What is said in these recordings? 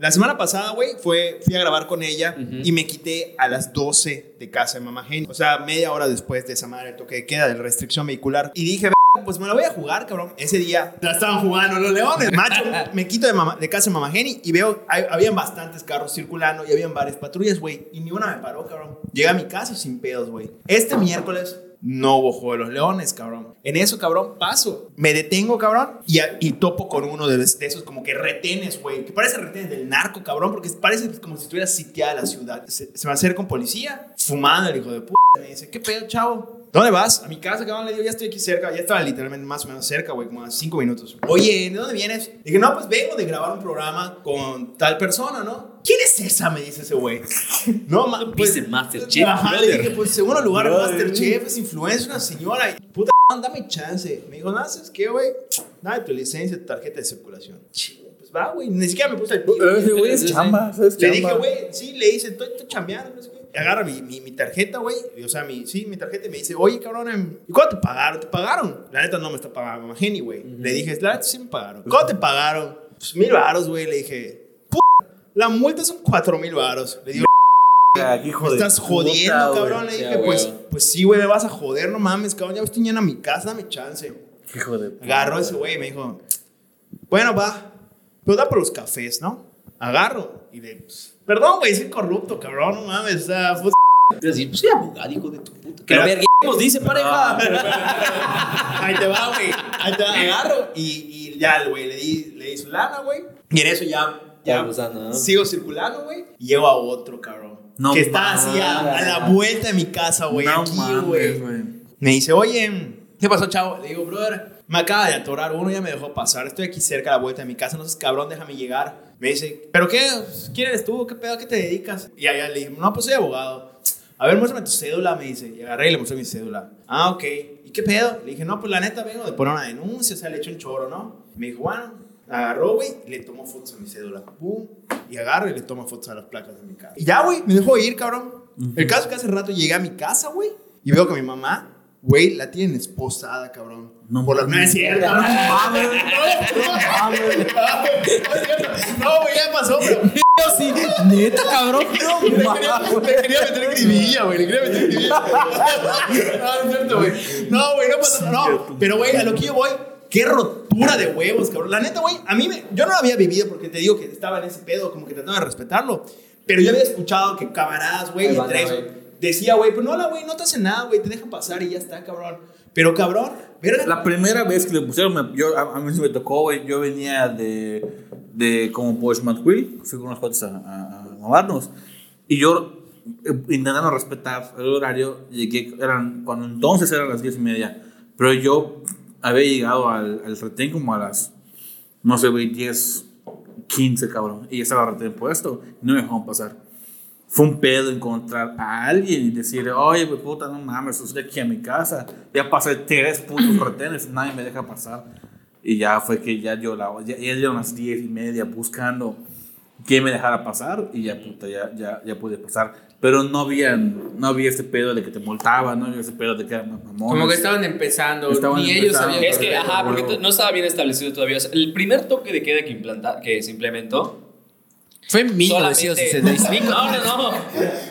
La semana pasada, güey, fue, fui a grabar con ella y me quité a las 12 de casa de mamá Jenny. O sea, media hora después de esa madre el toque de queda de la restricción vehicular. Y dije, "Verga, pues me la voy a jugar, cabrón. Ese día la estaban jugando los leones. Macho, me quito de, mamá- de casa de mamá Jenny y veo, hay- habían bastantes carros circulando y habían varias patrullas, güey. Y ni una me paró, cabrón. Llegué a mi casa sin pedos, güey. Este miércoles no hubo de los leones, cabrón. En eso, cabrón, paso. Me detengo, cabrón, y, y topo con uno de, de esos como que retenes, güey. Que parece retenes del narco, cabrón, porque parece como si estuviera sitiada la ciudad. Se, se me acerca un policía, fumando el hijo de puta. Me dice, ¿qué pedo, chavo? ¿Dónde vas? A mi casa, cabrón. Le digo, ya estoy aquí cerca. Ya estaba literalmente más o menos cerca, güey, como a cinco minutos. Oye, ¿de dónde vienes? Dije, no, pues vengo de grabar un programa con tal persona, ¿no? ¿Quién es esa? Me dice ese güey. No, ma, pues, Viste Masterchef, Ajá, le dije, pues segundo lugar, Brother. Masterchef, es influencer, una señora. y, Puta, dame chance. Me dijo, ¿no haces qué, güey? Dame tu licencia, tu tarjeta de circulación. Chido, pues va, güey. Ni siquiera me puse el Pero ese güey es chamba, ¿sabes? le Chamba. dije, güey, sí, le hice, estoy, estoy chambeando, no sé qué. Agarra mi, mi, mi tarjeta, güey. O sea, mi, sí, mi tarjeta y me dice, oye, cabrón, em, ¿y cuánto te pagaron? ¿Te pagaron? La neta no me está pagando Jenny, güey. Le dije, la neta sí me pagaron. ¿Cuánto te pagaron? Pues mil varos, güey. Le dije, la multa son cuatro mil varos. Le digo, Ah, hijo de estás puta, jodiendo, güey. cabrón. Le dije, pues, pues sí, güey, me vas a joder, no mames, cabrón. Ya estoy yendo a mi casa, dame chance. Hijo de puta. Agarró ese güey y me dijo, bueno, va, pero da por los cafés, ¿no? Agarro y de, pues, perdón, güey, soy corrupto, cabrón, no mames, o sea, pues, Te decir, pues soy abogado, hijo de tu puta. Que lo verguemos, dice pareja. ahí te va, güey, ahí te va, agarro y, y ya, el güey, le di, le di su lana, güey, y en eso ya, ya, Abusando, ¿no? sigo circulando, güey, llego a otro, cabrón, No que está así a, a la vuelta de mi casa, güey, No aquí, güey. Me dice, oye, ¿qué pasó, chavo? Le digo, brother, me acaba de atorar uno, ya me dejó pasar. Estoy aquí cerca a la vuelta de mi casa, no seas cabrón, déjame llegar. Me dice, ¿pero qué? ¿Quién eres tú? ¿Qué pedo? ¿A qué te dedicas? Y allá le dije, no, pues soy abogado. A ver, muéstrame tu cédula, me dice. Y agarré y le mostré mi cédula. Ah, ok. ¿Y qué pedo? Le dije, no, pues la neta vengo de poner una denuncia, o sea, le eché un choro, ¿no? Me dijo, bueno, agarró, güey, y le tomó fotos a mi cédula. Pum. Y agarro y le tomo fotos a las placas de mi casa. Y ya, güey, me dejó ir, cabrón. El caso es que hace rato llegué a mi casa, güey, y veo que mi mamá, güey, la tienen esposada, cabrón. No Por las-. No es cierto. No, güey, ya pasó, pero. sí, neta, cabrón. No Le quería, le quería meter gribilla, güey. Le quería meter gribilla. No, no es cierto, güey. No, güey, no pasa No, pero, güey, a lo que yo voy, qué rotura de huevos, cabrón. La neta, güey, a mí me. Yo no lo había vivido porque te digo que estaba en ese pedo, como que trataba de respetarlo. Pero yo había escuchado que camaradas, güey, entre eso, decía, güey, pues no, la güey, no te hace nada, güey, te dejan pasar y ya está, cabrón. Pero, cabrón, verga. La primera vez que le pusieron, me- yo, a, a mí sí me tocó, güey. Yo venía de, de como por Schmatwil, fui con unos cuates a, a, a movernos. Y yo, eh, intentando respetar el horario, llegué, eran, cuando entonces eran las diez y media. Pero yo había llegado al, al retén como a las, no sé, güey, 10, 15, cabrón. Y ya estaba retén puesto. No me dejaron pasar. Fue un pedo encontrar a alguien y decirle, oye, pues puta, no mames, estoy aquí a mi casa. Ya pasé tres puntos retenes, nadie me deja pasar. Y ya fue que ya yo la, ya, ya dieron las diez y media buscando que me dejara pasar y ya puta, ya, ya, ya pude pasar. Pero no había, no había este pedo de que te multaban, no había ese pedo de que eran mamones. Como que estaban empezando, Estaban ni ellos empezando. sabían. Es que, ajá, porque no estaba bien establecido todavía. O sea, el primer toque de queda que, implanta, que se implementó. Fue en solamente- 1965. No, no, no.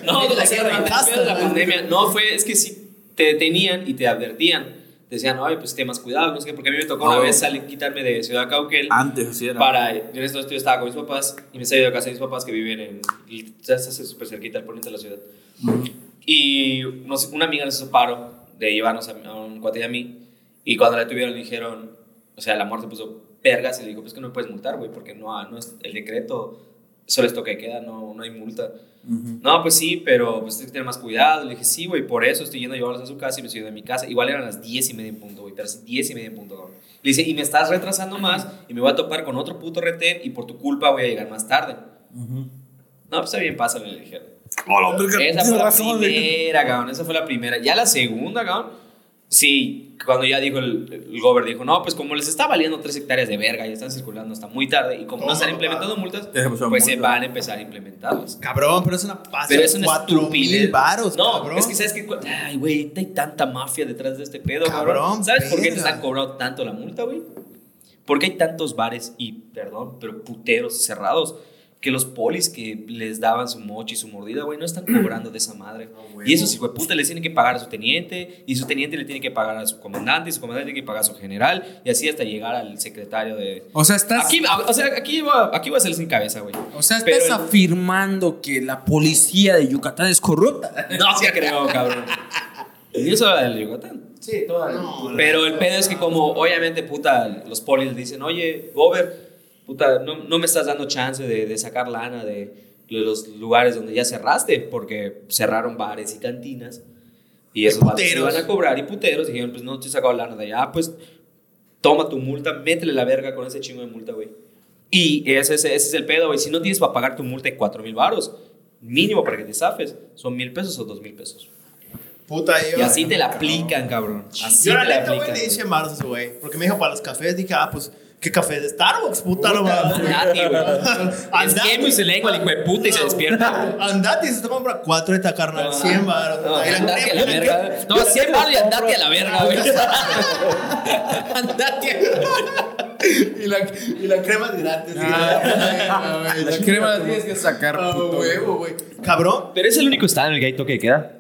No, Ni la guerra, de la pandemia. No, fue, es que sí te detenían y te advertían. Decían, oye, pues ten más cuidado, no sé qué, porque a mí me tocó una vez salir, quitarme de Ciudad Cauquel. Antes así era. Para, yo en estos yo estaba con mis papás y me salí de casa de mis papás que viven en, ya está súper cerquita al poniente de la ciudad. Y nos- una amiga nos hizo paro de llevarnos a, a un cuate y a mí. Y cuando la tuvieron, le dijeron, o sea, la muerte puso vergas y le dijo, pues que no me puedes multar, güey, porque no, no es el decreto, solo es toque de queda, no, no hay multa. No, pues sí, pero pues tienes que tener más cuidado. Le dije, sí, güey, por eso estoy yendo a llevarlos a su casa y me estoy yendo a mi casa. Igual eran las 10 y media en punto, güey, tras 10 y media en punto, cabrón. Le dice, y me estás retrasando más y me voy a topar con otro puto retén y por tu culpa voy a llegar más tarde. No, pues está bien, pásale, le dijeron. Hola, verga, Esa fue la razón, primera, cabrón. Esa fue la primera. Ya la segunda, cabrón. Sí, cuando ya dijo el, el gober, dijo, no, pues como les está valiendo tres hectáreas de verga y están circulando hasta muy tarde y como no están implementando multas, Ya se pusieron pues se multas. van a empezar a implementarlas. Cabrón, pero es una pasa. Pero es una cuatro estupidez. mil varos, No, cabrón. es que sabes que. Ay, güey, hay tanta mafia detrás de este pedo, Cabrón, cabrón. ¿Sabes por qué te verga. están cobrando tanto la multa, güey? Porque hay tantos bares y, perdón, pero puteros cerrados que los polis que les daban su mochi y su mordida, güey, no están cobrando de esa madre. y esos hijos de puta les tienen que pagar a su teniente, y su teniente le tiene que pagar a su comandante, y su comandante tiene que pagar a su general, y así hasta llegar al secretario de... O sea, estás. Aquí, o sea, aquí va, aquí va a ser sin cabeza, güey. o sea, Pero estás el- afirmando que la policía de Yucatán es corrupta. No, sí creo, cabrón. Y eso era del Yucatán. Sí, toda No, Pero el pedo es que como, obviamente, puta, los polis le dicen, oye, Gober, puta, no, no me estás dando chance de, de sacar lana de, de los lugares donde ya cerraste, porque cerraron bares y cantinas. Y esos puteros. iban a cobrar y puteros. Dijeron, pues no te he sacado lana de allá. Pues toma tu multa, métele la verga con ese chingo de multa, güey. Y ese, ese, ese es el pedo, güey. Si no tienes para pagar tu multa de 4 mil baros, mínimo para que te zafes, son mil pesos o dos mil pesos. Puta, yo. Y así te la aplican, cabrón. Así Yo la neta, güey, le hice ese güey. Porque me dijo para los cafés, dije, ah, pues, ¿qué café de Starbucks? Puta, no mames. Andati, güey. Es se lengua el hijo de puta y se despierta. Andate y se te compra cuatro de esta carnal, No, 100 baros. No, la andate a la verga. No, 100 baros y andate a la verga, güey. Andate. y, la, y la crema de gratis. Ah, La crema la tienes que sacar, Ah, puto. huevo, güey. Cabrón, Pero es el único estado en el que hay toque de queda.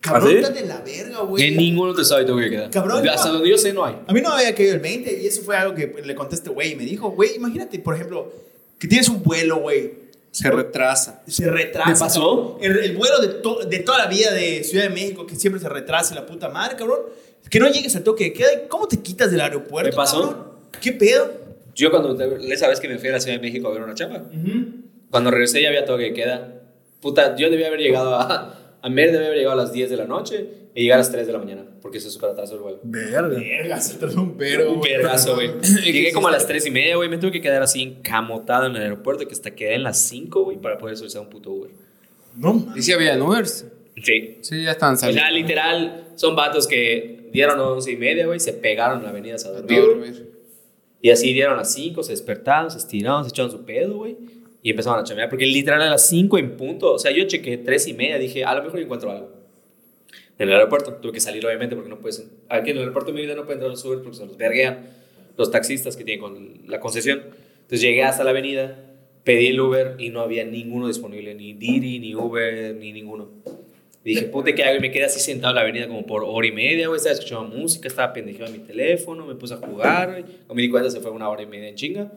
Cabrón, ¿Ah, sí? está de la verga, güey. En ningún otro estado hay toque de queda. Cabrón, Hasta donde yo sé no hay. A mí no me había caído el 20 y eso fue algo que le este güey y me dijo, güey, imagínate, por ejemplo, que tienes un vuelo, güey. Se retrasa. Se retrasa. ¿Te pasó? El, el vuelo de, to- de toda la vida de Ciudad de México, que siempre se retrasa la puta madre, cabrón. Que no llegues al toque de queda. ¿y ¿Cómo te quitas del aeropuerto? ¿Me pasó? cabrón? ¿Qué pedo? Yo cuando, esa vez que me fui a la Ciudad de México a ver una chapa, cuando regresé ya había toque de queda. Puta, yo debía haber llegado a... A Mérida debía haber llegado a las 10 de la noche y llegar a las 3 de la mañana, porque se súper atrasó el vuelo. Verga. Verga, se trató un pero, Un güey. vergazo, güey. Llegué como a las 3 y media, güey. Me tuve que quedar así encamotado en el aeropuerto que hasta quedé en las 5, güey, para poder solicitar un puto Uber. No, mames. ¿Y si había Ubers? Sí. Sí, ya están O sea, saliendo. literal, son vatos que dieron 11 y media, güey, se pegaron en la avenida a A dormir. dormir. Y así dieron las 5, se despertaron, se estiraron, se echaron su pedo, güey. Y empezaron a chamear, porque literal a las 5 en punto, o sea, yo chequé 3 y media, dije, a lo mejor encuentro algo. En el aeropuerto, tuve que salir obviamente porque no puedes... Aquí en el aeropuerto de Mérida no pueden entrar los Uber porque se los verguean los taxistas que tienen con la concesión. Entonces llegué hasta la avenida, pedí el Uber y no había ninguno disponible, ni Didi, ni Uber, ni ninguno. Y dije, puta, ¿qué hago? Y me quedé así sentado en la avenida como por hora y media, güey. Estaba escuchando música, estaba pendejeado en mi teléfono, me puse a jugar, güey. Cuando me di cuenta se fue una hora y media en chinga.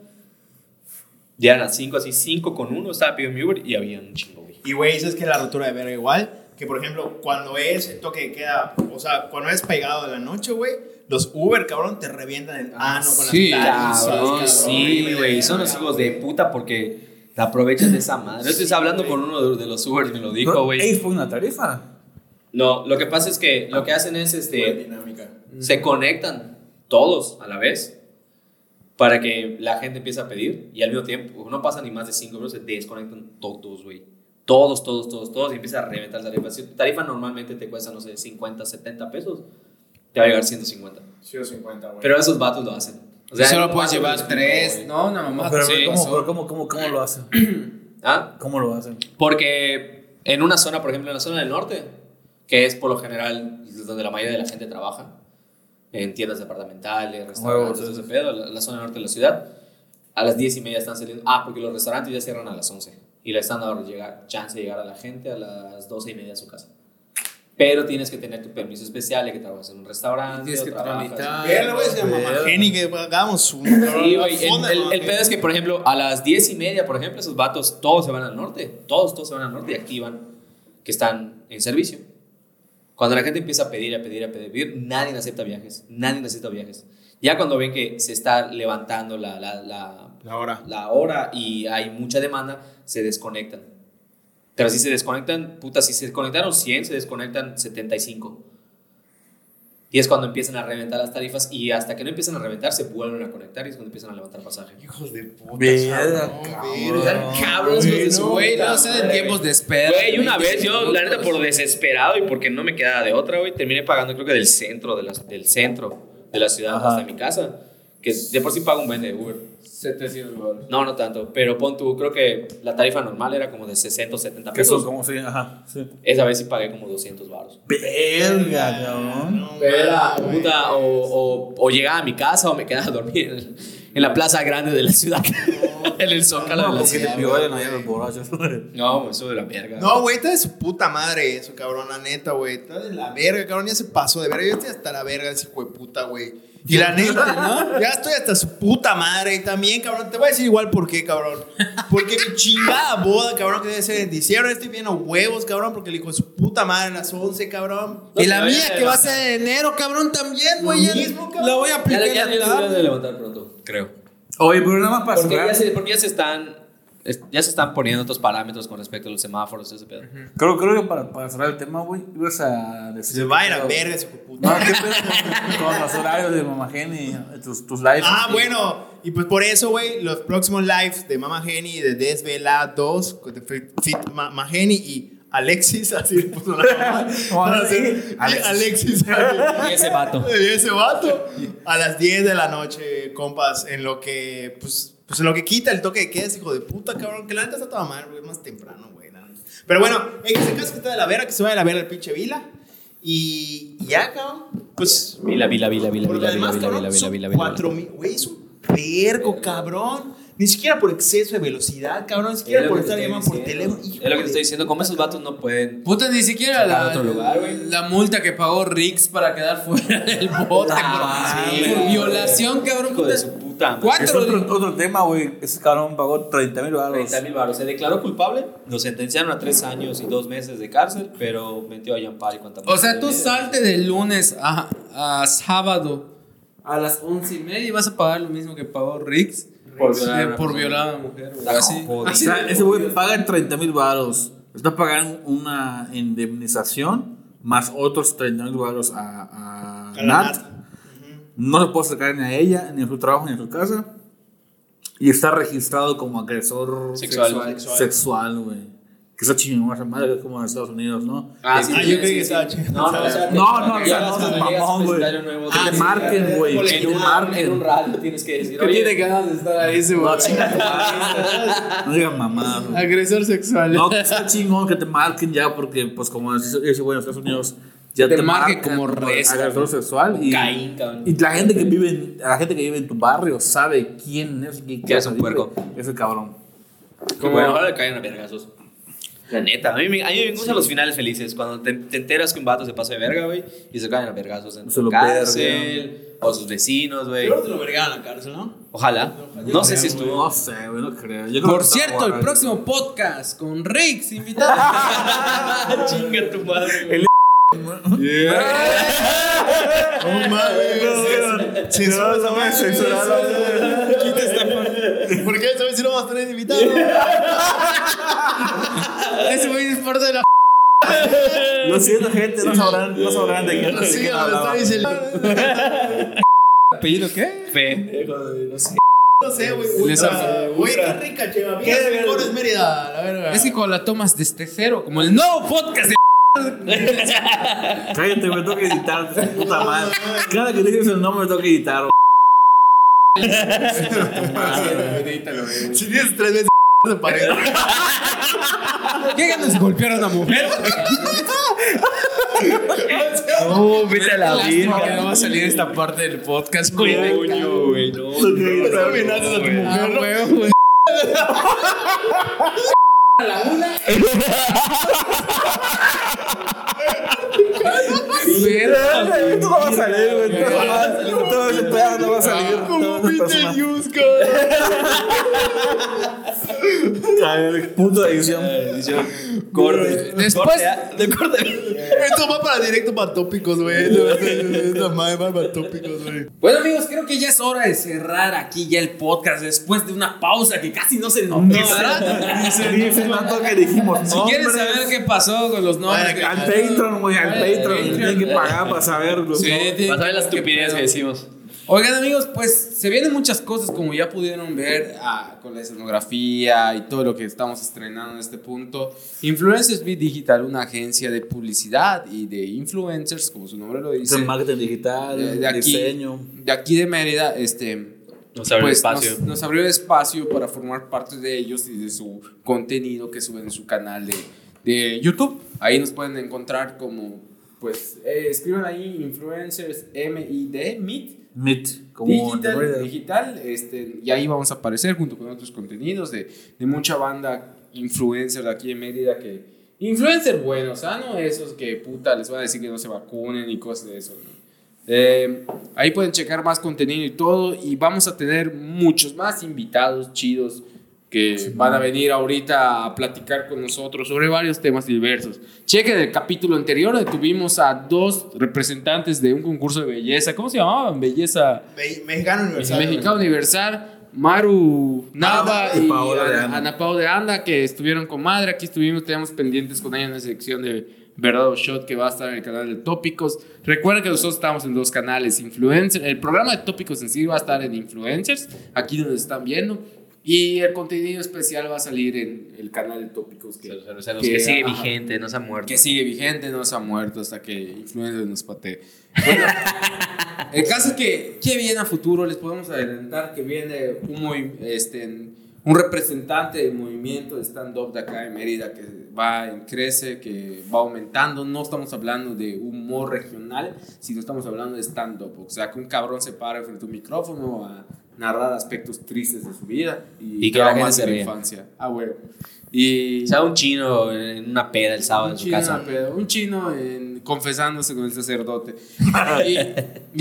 Ya eran las 5, así 5 con 1, estaba pidiendo mi Uber y había un chingo, güey. Y güey, ¿sabes que la rotura de verga igual? Que por ejemplo, cuando es el toque de queda, o sea, cuando es pegado de la noche, güey, los Uber, cabrón, te revientan el ano con sí, las tarifas, Cabrón, sí, de güey. Son los hijos de puta porque te aprovechan de esa madre. Yo estoy hablando con uno de, los Uber me lo dijo, güey. ey, fue una tarifa. No, lo que pasa es que lo que hacen es este. dinámica. se conectan todos a la vez para que la gente empiece a pedir y al mismo tiempo no pasa ni más de 5 minutos, se desconectan todos, güey. Todos, todos, todos, todos y empieza a reventar la tarifa. Si tu tarifa normalmente te cuesta, no sé, 50, 70 pesos, te va a llegar 150. 150, güey. Pero esos vatos lo hacen. O sea, Solo no puedes llevar les tres. güey. No, no, mamá. Pero, sí, ¿cómo, pero ¿cómo, cómo, cómo lo hacen? ¿Ah? ¿Cómo lo hacen? Porque en una zona, por ejemplo, en la zona del norte, que es por lo general donde la mayoría de la gente trabaja, en tiendas departamentales, restaurantes, Huevos, ese pedo, la, la zona norte de la ciudad, a las 10 y media están saliendo. Ah, porque los restaurantes ya cierran a las 11 y le están dando llegar, chance de llegar a la gente a las 12 y media a su casa. Pero tienes que tener tu permiso especial de que trabajas en un restaurante. Tienes que tramitar. Jenny, que hagamos un. Sí, güey. El, el- el pedo es que, por ejemplo, a las 10 y media, por ejemplo, esos vatos todos se van al norte. Todos, todos se van al norte y activan que están en servicio. Cuando la gente empieza a pedir, a pedir, a pedir, nadie acepta viajes. Nadie acepta viajes. Ya cuando ven que se está levantando la, la, la, La hora. la hora y hay mucha demanda, se desconectan. Pero si se desconectan, puta, si se desconectaron 100, se desconectan 75. Y es cuando empiezan a reventar las tarifas y hasta que no empiezan a reventar se vuelven a conectar y es cuando empiezan a levantar pasaje. Hijos de puta. Verga, cabrón, de su Güey, no de madre. tiempos de espera. Güey, una vez yo, 20 la neta, por desesperado y porque no me quedaba de otra, güey, terminé pagando creo que del centro, de la, del centro de la ciudad Ajá. hasta mi casa. Que de por sí pago un buen de Uber. 700 dólares. No, no tanto, pero pon tú, creo que la tarifa normal era como de 60 o 70 Que son pesos. como si, ajá, sí. Esa vez sí pagué como 200 baros. Verga, cabrón. No, puta, o, o, o llegaba a mi casa o me quedaba a dormir en, en la plaza grande de la ciudad. En el zócalo de No, la te ciudad. borrachos. No, eso de la verga. No, güey, está de su puta madre eso, cabrón, la neta, güey. Está de la verga, cabrón, ya se pasó de verga. Yo estoy hasta la verga de ese hijo de puta, güey. Y la neta, ¿no? Ya estoy hasta su puta madre. Y también, cabrón, te voy a decir igual por qué, cabrón. Porque mi chingada boda, cabrón, que debe ser en diciembre, estoy viendo huevos, cabrón, porque el hijo de su puta madre a las 11, cabrón. Y la mía que va a ser en enero, cabrón, también, güey. ya mismo, cabrón. La voy a aplicar ya, ya, ya de levantar pronto, creo. Oye, pero nada más para Porque ya cerrar. se, porque ya se están es- ya se están poniendo otros parámetros con respecto a los semáforos y ese pedo. Creo, creo que para, para cerrar el tema, güey, ibas a decir. Se va a ir a verga puta. No, ¿qué pedo con los horarios de Mama Jenny, tus, tus lives? Ah, bueno. Y pues por eso, güey, los próximos lives de Mama Geni de Desvela 2, con de Mama Geni y Alexis, así le puso la mamá. Ser- Alexis. Alexis. Y ese vato. Y ese vato. A las 10 de la noche, compas, en lo que, pues, pues en lo que quita el toque de queda, hijo de puta, cabrón. Que la neta está toda mal, güey, más temprano, güey. Pero bueno, en ese caso que está de la vera, que se vaya a la vera el pinche Vila. Y ya, cabrón. Pues Vila, vila, vila, vila, vila, además, vila, vila, vila, son vila, vila. cuatro mil, güey, es un vergo, cabrón. Ni siquiera por exceso de velocidad, cabrón. Ni siquiera por estar llamando por teléfono. Hijo Es lo que te estoy diciendo. Como esos vatos no pueden. Puta, ni siquiera la, otro lugar, güey. la multa que pagó Rix para quedar fuera del bote Ah, por, sí, por güey. violación, cabrón. Hijo de su puta madre. Cuatro. Es otro, otro tema, güey. Ese cabrón pagó 30 mil baros. 30 mil baros. Se declaró culpable, lo sentenciaron a tres años y dos meses de cárcel, pero metió a Yampar y cuánta O sea, tú salte de lunes a, a sábado a las once y media y vas a pagar lo mismo que pagó Rix Por violar a una por persona. violar a una mujer. Está Así, jodido. O así sea, ese güey paga 30 mil baros. Está pagando una indemnización más otros 30 mil baros a, a, A la Nat. No se puede acercar ni a ella, ni a su trabajo, ni a su casa. Y está registrado como agresor Sexual. sexual, güey. Que está chingón esa madre, que es como en Estados Unidos, ¿no? Ah, sí, Ah, yo creí que estaba chido. No, no, o sea, No, no, o sea, no a mamón, güey. nuevo, Que te marquen, güey, en que te un- marquen. En un radio tienes que decir, ¿Qué oye, tiene ganas de estar ahí ese güey? No, chinga. No digas mamá. güey. Agresor sexual. No, que está chingón que te marquen ya, porque, pues, como ese ese güey en Estados Unidos, ya Te te, marcan como res, agresor sexual. Y, Caín, cabrón. y la gente que vive en, la gente que vive en tu barrio sabe quién es y Que es un puerco. Ese cabrón. Como bueno, ahora le caen a vergazos. La neta, a mí, me- a mí me gustan los finales felices. Cuando te, te enteras que un vato se pasa de verga, güey, y se caen a vergazos en Se su lo cárcel, o sus vecinos, güey. Creo que te lo vergaban a la cárcel, ¿no? Ojalá. No sé si estuvo. No sé, güey, no creo. Yo creo Por está cierto, el próximo podcast con Rix invitado. Chinga tu madre, güey. No mames. Censura esa madre. Quita esta parte. ¿Por qué esa vez sí no vas a tener invitado? Ese güey es parte de la. Lo siento, gente, no sabrán, no sabrán de quién, Sí, me hablaba. está diciendo. ¿Apellido qué? Fe. No sé. No sé, güey. Güey, qué rica, cheva. Mira, ¿Qué? mejor es Mérida, la verga. Es que cuando la tomas desde cero, como el nuevo podcast de. Cállate, me toca editar, puta madre. Cada que dices el nombre me toca editar. Si tienes tres veces de pared. ¿Qué ganas de golpear a una mujer? No, vete a la que no va a salir esta parte del podcast, güey. Coño, güey, no. No amenazas a tu mujer. Ah, güey, güey. Okay. Verga. No va a salir, güey. Todo ese pedo no va a salir. Como Peter Yuska. Punto de edición. Edición. Corte. Después- de corte. Esto va para directo para tópicos, güey. Esta madre va para tópicos, güey. Bueno amigos, creo que ya es hora de cerrar aquí ya el podcast después de una pausa que casi no se notó. Dice, dice tanto que dijimos. Si quieren saber qué pasó con los nombres, Al Patreon, güey, al Patreon. Que pagar para saberlo. Sí, tienen Vas a ver la que- estupidez que decimos. Oigan amigos, pues se vienen muchas cosas como ya pudieron ver ah, con la escenografía y todo lo que estamos estrenando en este punto. Influencers Beat Digital, una agencia de publicidad y de influencers, como su nombre lo dice. Dice marketing digital, de, de aquí, diseño. de aquí de Mérida, este, Nos abre pues, espacio. Nos, nos abrió espacio para formar parte de ellos y de su contenido que suben en su canal de, de YouTube. Ahí nos pueden encontrar como pues eh, escriban ahí influencers MID, MIT, Meet, como digital, digital este, y ahí vamos a aparecer junto con otros contenidos de, de mucha banda influencer de aquí en Mérida que influencer buenos, ¿ah? no esos que puta les van a decir que no se vacunen y cosas de eso. ¿no? Eh, ahí pueden checar más contenido y todo y vamos a tener muchos más invitados chidos que van a venir ahorita a platicar con nosotros sobre varios temas diversos. Chequen el capítulo anterior donde tuvimos a dos representantes de un concurso de belleza. ¿Cómo se llamaban? Belleza Me- Mexicano Universal. Mexicano Universal. Maru Nava y, y Paola de Ana, Anda. Ana Pau de Anda que estuvieron con madre. Aquí estuvimos, teníamos pendientes con ella en la sección de Verdad o Shot que va a estar en el canal de Tópicos. Recuerden que nosotros estamos en dos canales, Influencer. El programa de Tópicos en sí va a estar en Influencers, aquí donde están viendo. Y el contenido especial va a salir en el canal de Tópicos que, O sea, los que- que sigue ajá. vigente, no se ha muerto. que sigue vigente, no se ha muerto hasta que Influencer nos patee. Bueno, el caso es que, ¿qué viene a futuro? Les podemos adelantar que viene un, este, un representante del movimiento de stand-up de acá en Mérida que va en crece, que va aumentando. No estamos hablando de humor regional, sino estamos hablando de stand-up. O sea, que un cabrón se para frente a un micrófono a narrar aspectos tristes de su vida y, Y que la gente se ría. infancia. Ah, güey. Y O sea, un chino en una peda el sábado en su chino, casa. un chino en- confesándose con el sacerdote. y,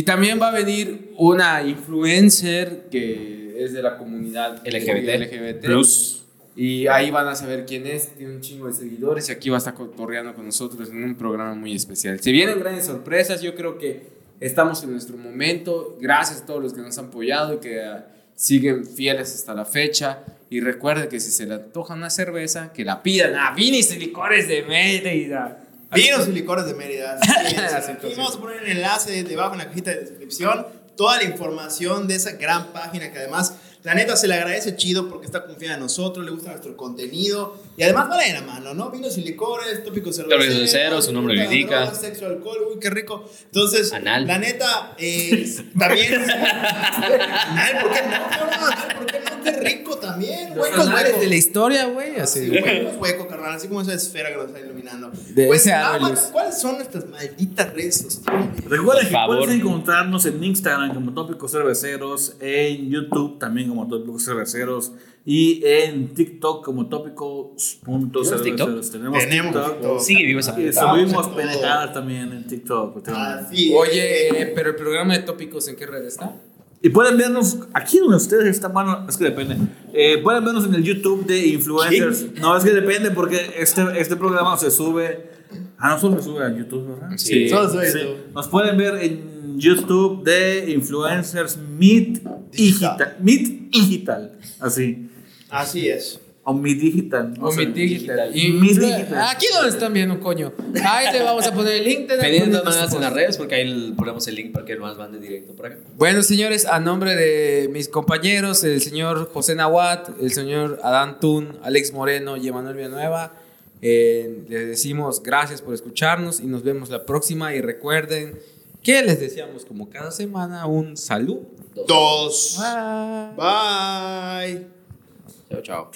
y también va a venir una influencer que es de la comunidad LGBT. LGBT. Plus. Y ahí van a saber quién es, tiene un chingo de seguidores y aquí va a estar cotorreando con nosotros en un programa muy especial. Se vienen grandes sorpresas, yo creo que estamos en nuestro momento. Gracias a todos los que nos han apoyado y que ah, siguen fieles hasta la fecha. Y recuerden que si se le antoja una cerveza, que la pidan a Vinis y Licores de Mérida. Vinos y licores de Mérida. Aquí así. vamos a poner el enlace debajo en la cajita de descripción. Toda la información de esa gran página que además, la neta, se le agradece chido porque está confiada en nosotros, le gusta nuestro contenido y además vale de la mano, ¿no? Vinos y licores, tópicos Tópicos cerveceros. cerveceros, su nombre lo indica. sexo, alcohol, uy, qué rico. Entonces, Anal. la neta, eh, también. Anal, ¿por qué no? ¿por qué? Qué rico también. Huecos, huecos. de la historia, güey. Así, Sí, hueco, carnal, así como esa esfera que nos está iluminando. De Pues, ese árbol. ¿Cuáles son nuestras malditas redes sociales? Recuerden que puedes encontrarnos en Instagram como Tópicos Cerveceros, en YouTube también como Tópicos Cerveceros y en TikTok como Tópicos.cerveceros. TikTok? Tenemos, Tenemos TikTok. TikTok. Sigue vivo esa subimos pendejadas también en TikTok. Así Oye, es. eh, pero el programa de tópicos, ¿en qué red está? Y pueden vernos aquí donde ustedes están, bueno, es que depende. Eh, pueden vernos en el YouTube de Influencers. No, es que depende porque este, este programa se sube. Ah, no solo se sube a YouTube, ¿verdad? Sí. Solo soy Sí. Nos pueden ver en YouTube de Influencers Meet Digital. Digital. Meet Digital. Así. Así es. O Meet Digital. no O sé. mi digital. Y mi digital. Aquí donde están viendo, coño. Ahí le vamos a poner el link. de la- Pendiente de maneras en las redes porque ahí ponemos el link para que más van de directo por acá. Bueno, señores, a nombre de mis compañeros, el señor José Nahuat, el señor Adán Tun, Alex Moreno y Emanuel Villanueva, eh, les decimos gracias por escucharnos y nos vemos la próxima. Y recuerden que les deseamos, como cada semana, un salud. Dos. Bye. Bye. Chao, chao.